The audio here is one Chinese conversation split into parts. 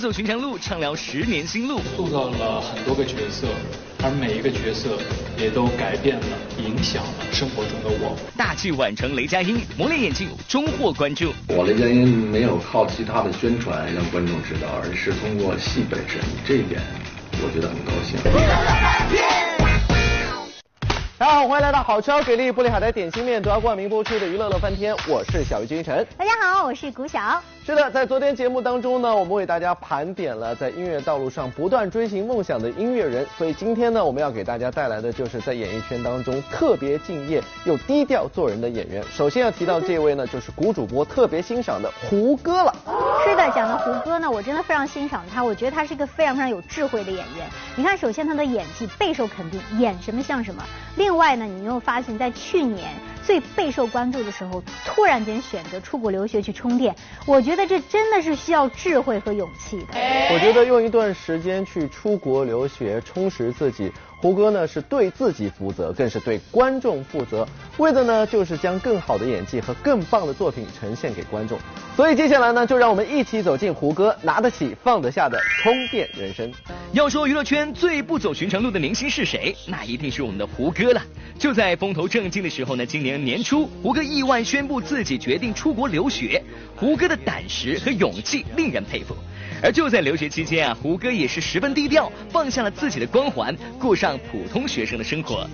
走寻常路，畅聊十年心路。塑造了很多个角色，而每一个角色也都改变了、影响了生活中的我。大器晚成，雷佳音磨练演技，终获关注。我雷佳音没有靠其他的宣传让观众知道，而是通过戏本身，这一点我觉得很高兴。大家好，欢迎来到好吃好给力、玻璃海苔点心面独家冠名播出的娱乐乐翻天，我是小鱼金晨。大家好，我是谷晓。是的，在昨天节目当中呢，我们为大家盘点了在音乐道路上不断追寻梦想的音乐人，所以今天呢，我们要给大家带来的就是在演艺圈当中特别敬业又低调做人的演员。首先要提到这位呢，就是谷主播特别欣赏的胡歌了。是的，讲到胡歌呢，我真的非常欣赏他，我觉得他是一个非常非常有智慧的演员。你看，首先他的演技备受肯定，演什么像什么。另另外呢，你又发现，在去年最备受关注的时候，突然间选择出国留学去充电，我觉得这真的是需要智慧和勇气的。我觉得用一段时间去出国留学，充实自己。胡歌呢是对自己负责，更是对观众负责，为的呢就是将更好的演技和更棒的作品呈现给观众。所以接下来呢，就让我们一起走进胡歌拿得起放得下的充电人生。要说娱乐圈最不走寻常路的明星是谁，那一定是我们的胡歌了。就在风头正劲的时候呢，今年年初，胡歌意外宣布自己决定出国留学。胡歌的胆识和勇气令人佩服。而就在留学期间啊，胡歌也是十分低调，放下了自己的光环，过上普通学生的生活。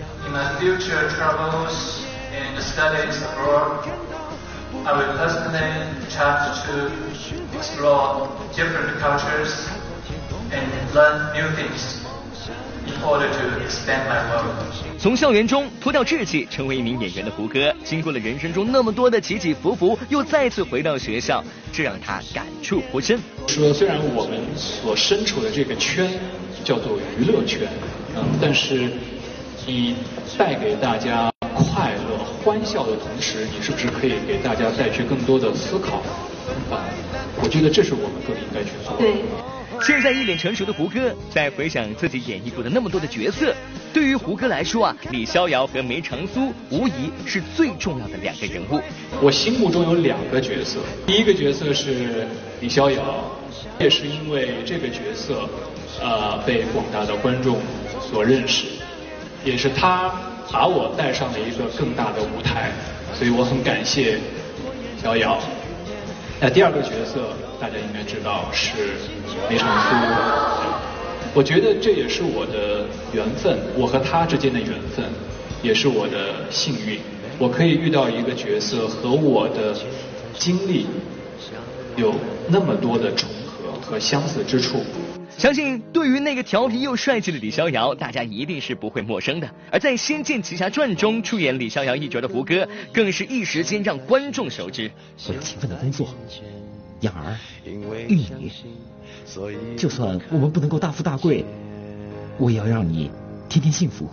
从校园中脱掉稚气，成为一名演员的胡歌，经过了人生中那么多的起起伏伏，又再次回到学校，这让他感触颇深。说虽然我们所身处的这个圈叫做娱乐圈，嗯，但是你带给大家快乐、欢笑的同时，你是不是可以给大家带去更多的思考？啊，我觉得这是我们更应该去做。对。现在一脸成熟的胡歌，在回想自己演绎过的那么多的角色，对于胡歌来说啊，李逍遥和梅长苏无疑是最重要的两个人物。我心目中有两个角色，第一个角色是李逍遥，也是因为这个角色，呃，被广大的观众所认识，也是他把我带上了一个更大的舞台，所以我很感谢逍遥。那第二个角色，大家应该知道是梅长苏。我觉得这也是我的缘分，我和他之间的缘分，也是我的幸运。我可以遇到一个角色和我的经历有那么多的重合和相似之处。相信对于那个调皮又帅气的李逍遥，大家一定是不会陌生的。而在《仙剑奇侠传》中出演李逍遥一角的胡歌，更是一时间让观众熟知。我要勤奋的工作，养儿育女，就算我们不能够大富大贵，我也要让你天天幸福。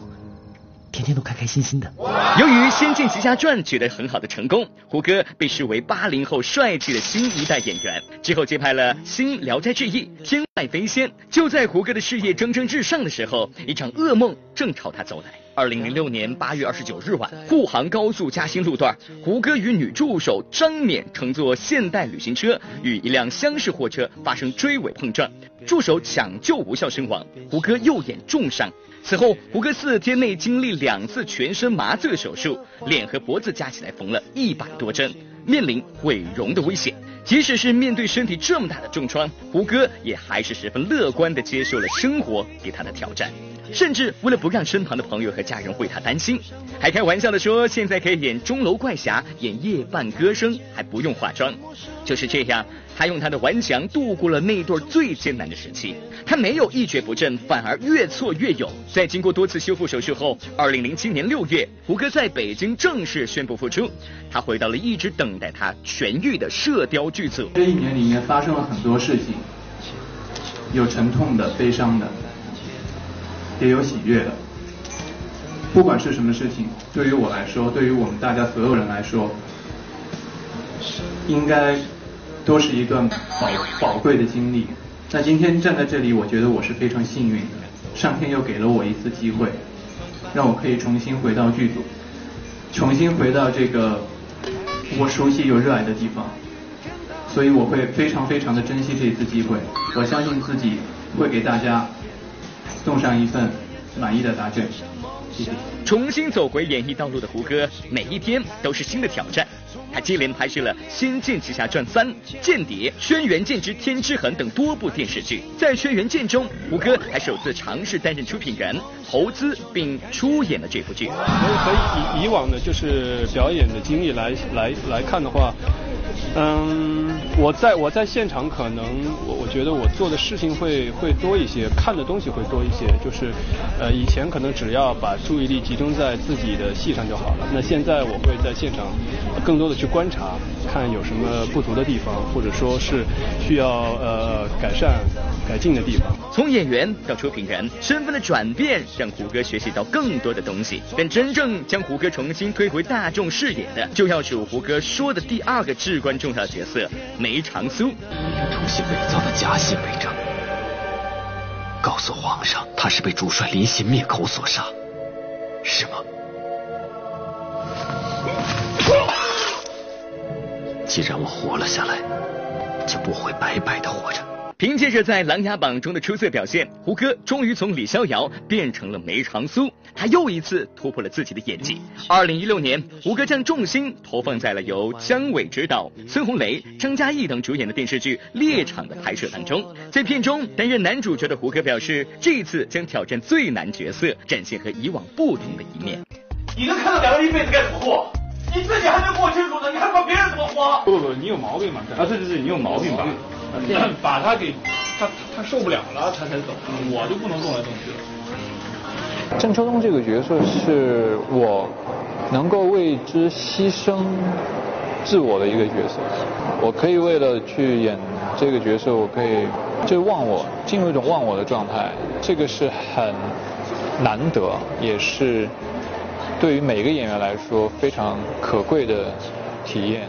天天都开开心心的。由于《仙剑奇侠传》取得很好的成功，胡歌被视为八零后帅气的新一代演员。之后接拍了《新聊斋志异》《天外飞仙》。就在胡歌的事业蒸蒸日上的时候，一场噩梦正朝他走来。二零零六年八月二十九日晚，沪杭高速嘉兴路段，胡歌与女助手张冕乘坐现代旅行车，与一辆厢式货车发生追尾碰撞，助手抢救无效身亡，胡歌右眼重伤。此后，胡歌四天内经历两次全身麻醉手术，脸和脖子加起来缝了一百多针，面临毁容的危险。即使是面对身体这么大的重创，胡歌也还是十分乐观地接受了生活给他的挑战，甚至为了不让身旁的朋友和家人为他担心，还开玩笑地说现在可以演钟楼怪侠、演夜半歌声，还不用化妆。就是这样。他用他的顽强度过了那段最艰难的时期，他没有一蹶不振，反而越挫越勇。在经过多次修复手术后，二零零七年六月，胡歌在北京正式宣布复出。他回到了一直等待他痊愈的射雕剧组。这一年里面发生了很多事情，有沉痛的、悲伤的，也有喜悦的。不管是什么事情，对于我来说，对于我们大家所有人来说，应该。都是一段宝宝贵的经历。那今天站在这里，我觉得我是非常幸运的。上天又给了我一次机会，让我可以重新回到剧组，重新回到这个我熟悉又热爱的地方。所以我会非常非常的珍惜这一次机会。我相信自己会给大家送上一份满意的答卷。谢谢。重新走回演艺道路的胡歌，每一天都是新的挑战。他接连拍摄了《仙剑奇侠传三》《间谍》《轩辕剑之天之痕》等多部电视剧。在《轩辕剑》中，胡歌还首次尝试担任出品人，投资并出演了这部剧。可以以以往的就是表演的经历来来来看的话。嗯，我在我在现场可能我我觉得我做的事情会会多一些，看的东西会多一些。就是呃以前可能只要把注意力集中在自己的戏上就好了，那现在我会在现场更多的去观察，看有什么不足的地方，或者说是需要呃改善改进的地方。从演员到出品人，身份的转变让胡歌学习到更多的东西。但真正将胡歌重新推回大众视野的，就要数胡歌说的第二个至关。重要角色梅长苏，涂写伪造的假信为证，告诉皇上他是被主帅临行灭口所杀，是吗？既然我活了下来，就不会白白的活着。凭借着在《琅琊榜》中的出色表现，胡歌终于从李逍遥变成了梅长苏，他又一次突破了自己的演技。二零一六年，胡歌将重心投放在了由姜伟执导、孙红雷、张嘉译等主演的电视剧《猎场》的拍摄当中。在片中担任男主角的胡歌表示，这一次将挑战最难角色，展现和以往不同的一面。你能看到两个人一辈子该怎么过？你自己还没过清楚呢，你还管别人怎么活？不不，你有毛病吧？啊，对对对，你有毛病吧？把他给他他受不了了，他才走。我就不能动来动去。郑秋冬这个角色是我能够为之牺牲自我的一个角色。我可以为了去演这个角色，我可以就忘我，进入一种忘我的状态。这个是很难得，也是对于每个演员来说非常可贵的体验。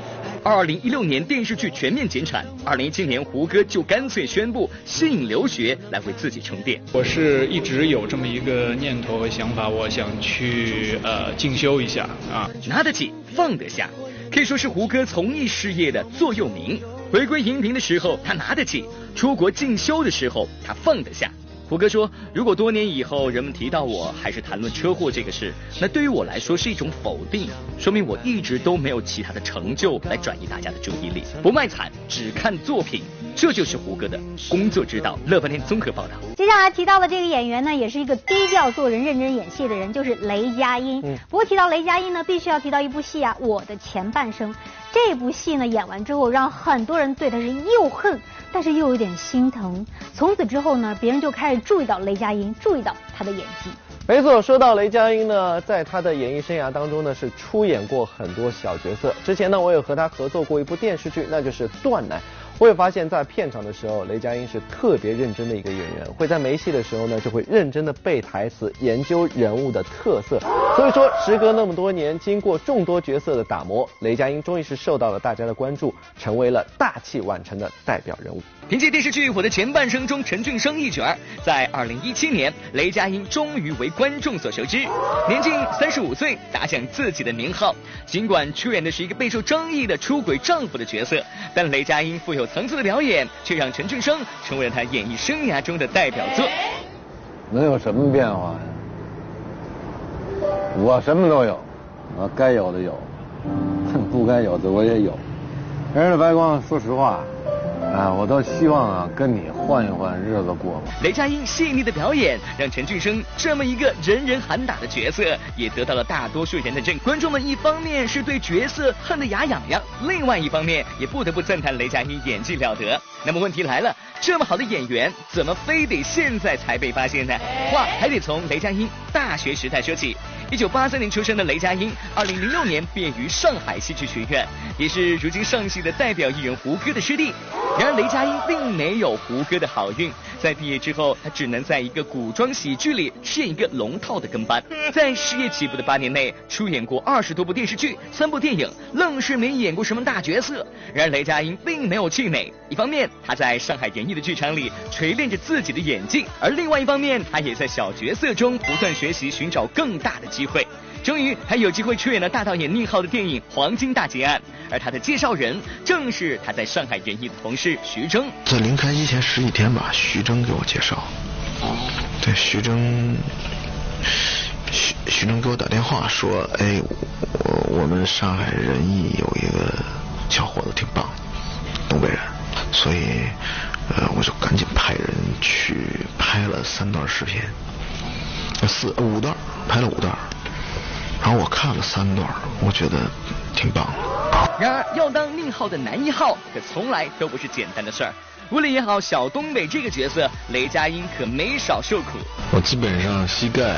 二零一六年电视剧全面减产，二零一七年胡歌就干脆宣布吸引留学来为自己充电。我是一直有这么一个念头和想法，我想去呃进修一下啊。拿得起放得下，可以说是胡歌从艺事业的座右铭。回归荧屏的时候他拿得起，出国进修的时候他放得下。胡歌说：“如果多年以后人们提到我还是谈论车祸这个事，那对于我来说是一种否定，说明我一直都没有其他的成就来转移大家的注意力。不卖惨，只看作品，这就是胡歌的工作之道。”乐翻天综合报道。接下来提到的这个演员呢，也是一个低调做人、认真演戏的人，就是雷佳音。嗯。不过提到雷佳音呢，必须要提到一部戏啊，《我的前半生》。这部戏呢演完之后，让很多人对他是又恨，但是又有点心疼。从此之后呢，别人就开始注意到雷佳音，注意到他的演技。没错，说到雷佳音呢，在他的演艺生涯当中呢，是出演过很多小角色。之前呢，我有和他合作过一部电视剧，那就是《断奶》。我也发现，在片场的时候，雷佳音是特别认真的一个演员，会在没戏的时候呢，就会认真的背台词，研究人物的特色。所以说，时隔那么多年，经过众多角色的打磨，雷佳音终于是受到了大家的关注，成为了大器晚成的代表人物。凭借电视剧《我的前半生》中陈俊生一角，在二零一七年，雷佳音终于为观众所熟知。年近三十五岁，打响自己的名号。尽管出演的是一个备受争议的出轨丈夫的角色，但雷佳音富有层次的表演，却让陈俊生成为了他演艺生涯中的代表作。能有什么变化呀？我什么都有，我该有的有，不该有的我也有。人的白光，说实话。啊，我倒希望啊，跟你换一换日子过吧。雷佳音细腻的表演，让陈俊生这么一个人人喊打的角色，也得到了大多数人的认。观众们一方面是对角色恨得牙痒痒，另外一方面也不得不赞叹雷佳音演技了得。那么问题来了，这么好的演员，怎么非得现在才被发现呢？话还得从雷佳音大学时代说起。一九八三年出生的雷佳音，二零零六年毕业于上海戏剧学院，也是如今上戏的代表艺人胡歌的师弟。然而雷佳音并没有胡歌的好运，在毕业之后，他只能在一个古装喜剧里饰演一个龙套的跟班。在事业起步的八年内，出演过二十多部电视剧、三部电影，愣是没演过什么大角色。然而雷佳音并没有气馁，一方面他在上海演艺的剧场里锤炼着自己的演技，而另外一方面他也在小角色中不断学习，寻找更大的。机会。终于还有机会出演了大导演宁浩的电影《黄金大劫案》，而他的介绍人正是他在上海演艺的同事徐峥。在临开机前十几天吧，徐峥给我介绍。对，徐峥，徐徐峥给我打电话说：“哎，我我们上海人艺有一个小伙子挺棒，东北人，所以呃我就赶紧派人去拍了三段视频，四五段，拍了五段，然后我看了三段，我觉得挺棒的。然而，要当宁浩的男一号，可从来都不是简单的事儿。为了演好小东北这个角色，雷佳音可没少受苦。我基本上膝盖、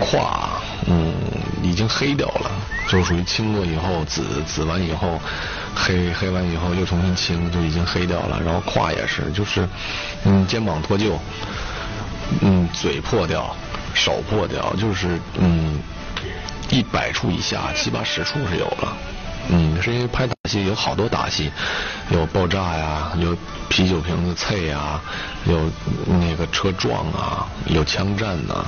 胯，嗯，已经黑掉了，就属于青过以后紫，紫完以后黑，黑完以后又重新青，就已经黑掉了。然后胯也是，就是嗯，肩膀脱臼，嗯，嘴破掉，手破掉，就是嗯，一百处以下，七八十处是有了。嗯，是因为拍打戏有好多打戏，有爆炸呀，有啤酒瓶子碎呀，有那个车撞啊，有枪战呐。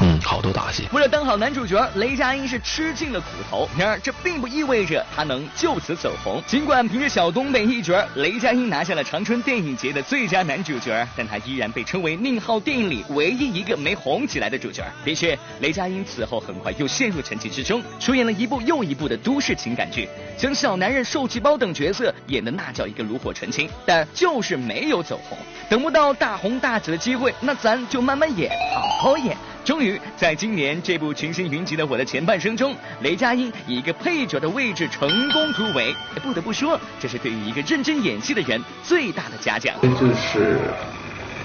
嗯，好多打戏。为了当好男主角，雷佳音是吃尽了苦头。然而，这并不意味着他能就此走红。尽管凭着小东北一角，雷佳音拿下了长春电影节的最佳男主角，但他依然被称为宁浩电影里唯一一个没红起来的主角。的确，雷佳音此后很快又陷入沉寂之中，出演了一部又一部的都市情感剧，将小男人、受气包等角色演的那叫一个炉火纯青，但就是没有走红。等不到大红大紫的机会，那咱就慢慢演，好好演。终于，在今年这部群星云集的《我的前半生》中，雷佳音以一个配角的位置成功突围。不得不说，这是对于一个认真演戏的人最大的嘉奖。这就是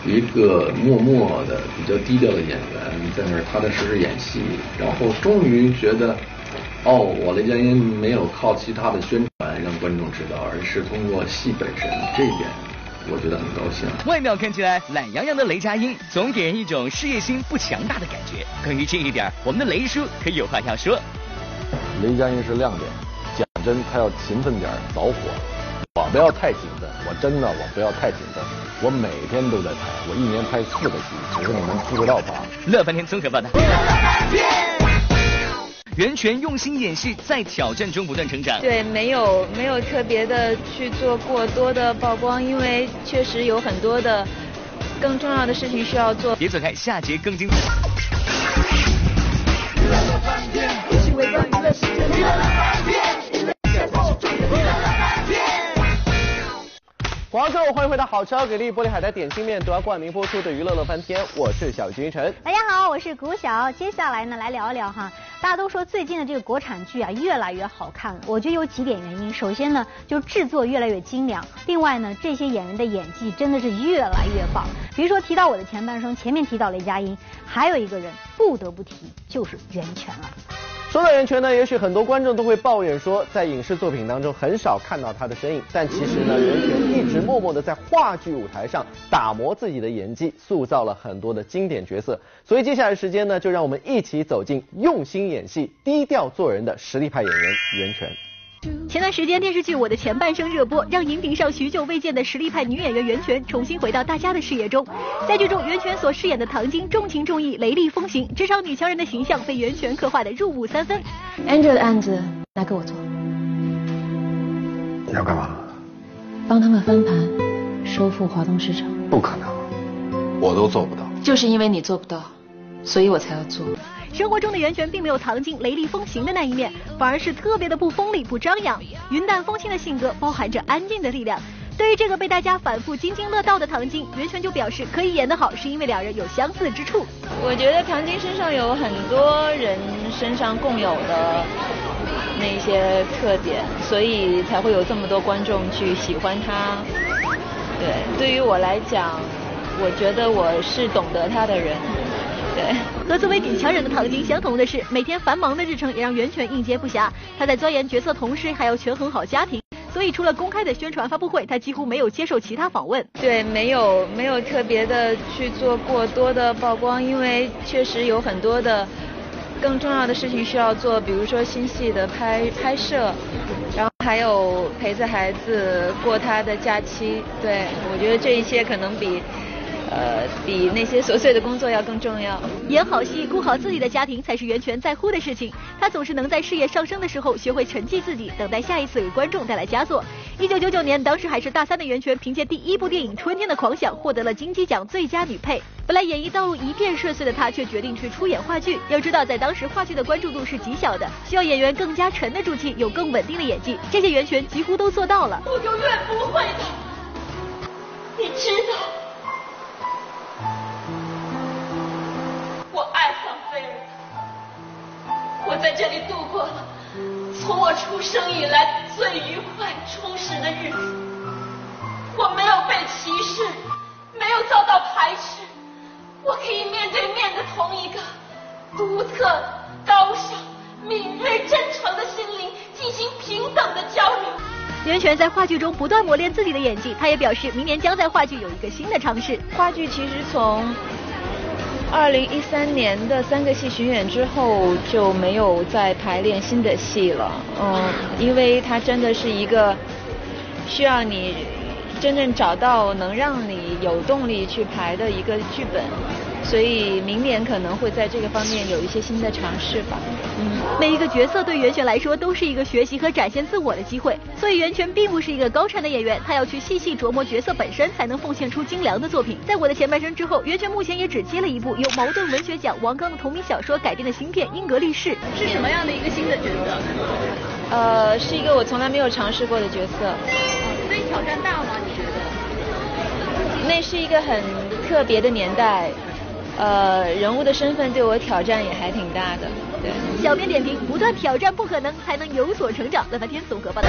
一个默默的、比较低调的演员，在那儿踏踏实实演戏，然后终于觉得，哦，我雷佳音没有靠其他的宣传让观众知道，而是通过戏本身这一点。我觉得很高兴。外表看起来懒洋洋的雷佳音，总给人一种事业心不强大的感觉。关于这一点，我们的雷叔可有话要说。雷佳音是亮点，讲真，他要勤奋点，早火。我不要太勤奋，我真的我不要太勤奋，我每天都在拍，我一年拍四个戏，只是你们不知道吧？乐翻天综合报道。袁泉用心演戏，在挑战中不断成长。对，没有没有特别的去做过多的曝光，因为确实有很多的更重要的事情需要做。别走开，下节更精彩。华哥，欢迎回到好吃好给力玻璃海苔点心面独家冠名播出的娱乐乐翻天，我是小金晨。大家好，我是谷晓。接下来呢，来聊一聊哈。大家都说最近的这个国产剧啊，越来越好看了。我觉得有几点原因。首先呢，就制作越来越精良；另外呢，这些演员的演技真的是越来越棒。比如说提到我的前半生，前面提到雷佳音，还有一个人不得不提，就是袁泉了。说到袁泉呢，也许很多观众都会抱怨说，在影视作品当中很少看到她的身影。但其实呢，袁泉一直默默的在话剧舞台上打磨自己的演技，塑造了很多的经典角色。所以接下来时间呢，就让我们一起走进用心演戏、低调做人的实力派演员袁泉。前段时间电视剧《我的前半生》热播，让荧屏上许久未见的实力派女演员袁泉重新回到大家的视野中。在剧中，袁泉所饰演的唐晶重情重义、雷厉风行、职场女强人的形象被袁泉刻画的入木三分。Angel 的案子拿给我做。你要干嘛？帮他们翻盘，收复华东市场。不可能，我都做不到。就是因为你做不到，所以我才要做。生活中的袁泉并没有唐晶雷厉风行的那一面，反而是特别的不锋利不张扬，云淡风轻的性格包含着安静的力量。对于这个被大家反复津津乐道的唐晶，袁泉就表示可以演得好，是因为两人有相似之处。我觉得唐晶身上有很多人身上共有的那些特点，所以才会有这么多观众去喜欢她。对，对于我来讲，我觉得我是懂得她的人。对，和作为女强人的唐晶相同的是，每天繁忙的日程也让袁泉应接不暇。她在钻研角色同时，还要权衡好家庭，所以除了公开的宣传发布会，她几乎没有接受其他访问。对，没有没有特别的去做过多的曝光，因为确实有很多的更重要的事情需要做，比如说新戏的拍拍摄，然后还有陪着孩子过他的假期。对我觉得这一切可能比。呃，比那些琐碎的工作要更重要。演好戏，顾好自己的家庭，才是袁泉在乎的事情。她总是能在事业上升的时候学会沉寂自己，等待下一次给观众带来佳作。一九九九年，当时还是大三的袁泉，凭借第一部电影《春天的狂想》获得了金鸡奖最佳女配。本来演艺道路一片顺遂的她，却决定去出演话剧。要知道，在当时话剧的关注度是极小的，需要演员更加沉得住气，有更稳定的演技。这些袁泉几乎都做到了。我永远不会的，你知道，在这里度过了从我出生以来最愉快、充实的日子。我没有被歧视，没有遭到排斥，我可以面对面的同一个独特、高尚、敏锐、真诚的心灵进行平等的交流。袁泉在话剧中不断磨练自己的演技，她也表示明年将在话剧有一个新的尝试。话剧其实从二零一三年的三个戏巡演之后就没有再排练新的戏了，嗯，因为它真的是一个需要你真正找到能让你有动力去排的一个剧本，所以明年可能会在这个方面有一些新的尝试吧。嗯，每一个角色对袁泉来说都是一个学习和展现自我的机会，所以袁泉并不是一个高产的演员，她要去细细琢磨角色本身，才能奉献出精良的作品。在我的前半生之后，袁泉目前也只接了一部由茅盾文学奖王刚的同名小说改编的新片《英格力士》。是什么样的一个新的角色？呃，是一个我从来没有尝试过的角色。所以挑战大吗？你觉得？那是一个很特别的年代，呃，人物的身份对我挑战也还挺大的。对，小编点评：不断挑战不可能，才能有所成长。乐翻天综合报道。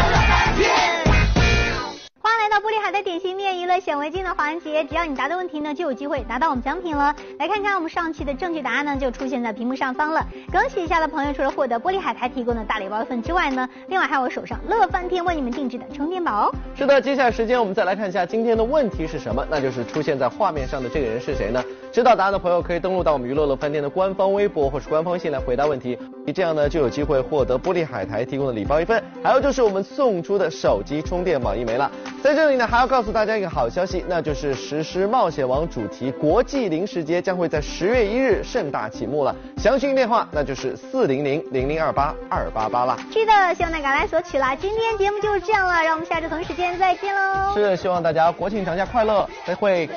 到玻璃海的点心面娱乐显微镜的环节，只要你答对问题呢，就有机会拿到我们奖品了。来看看我们上期的正确答案呢，就出现在屏幕上方了。恭喜一下的朋友，除了获得玻璃海苔提供的大礼包一份之外呢，另外还有我手上乐翻天为你们定制的充电宝。是的，接下来时间我们再来看一下今天的问题是什么，那就是出现在画面上的这个人是谁呢？知道答案的朋友可以登录到我们娱乐乐翻天的官方微博或是官方微信来回答问题，这样呢就有机会获得玻璃海苔提供的礼包一份，还有就是我们送出的手机充电宝一枚了。在这里呢还要告诉大家一个好消息，那就是实施冒险王主题国际零食节将会在十月一日盛大启幕了，详询电话那就是四零零零零二八二八八啦。是的，希望大家赶来索取啦。今天节目就是这样了，让我们下周同一时间再见喽。是，希望大家国庆长假快乐，再会。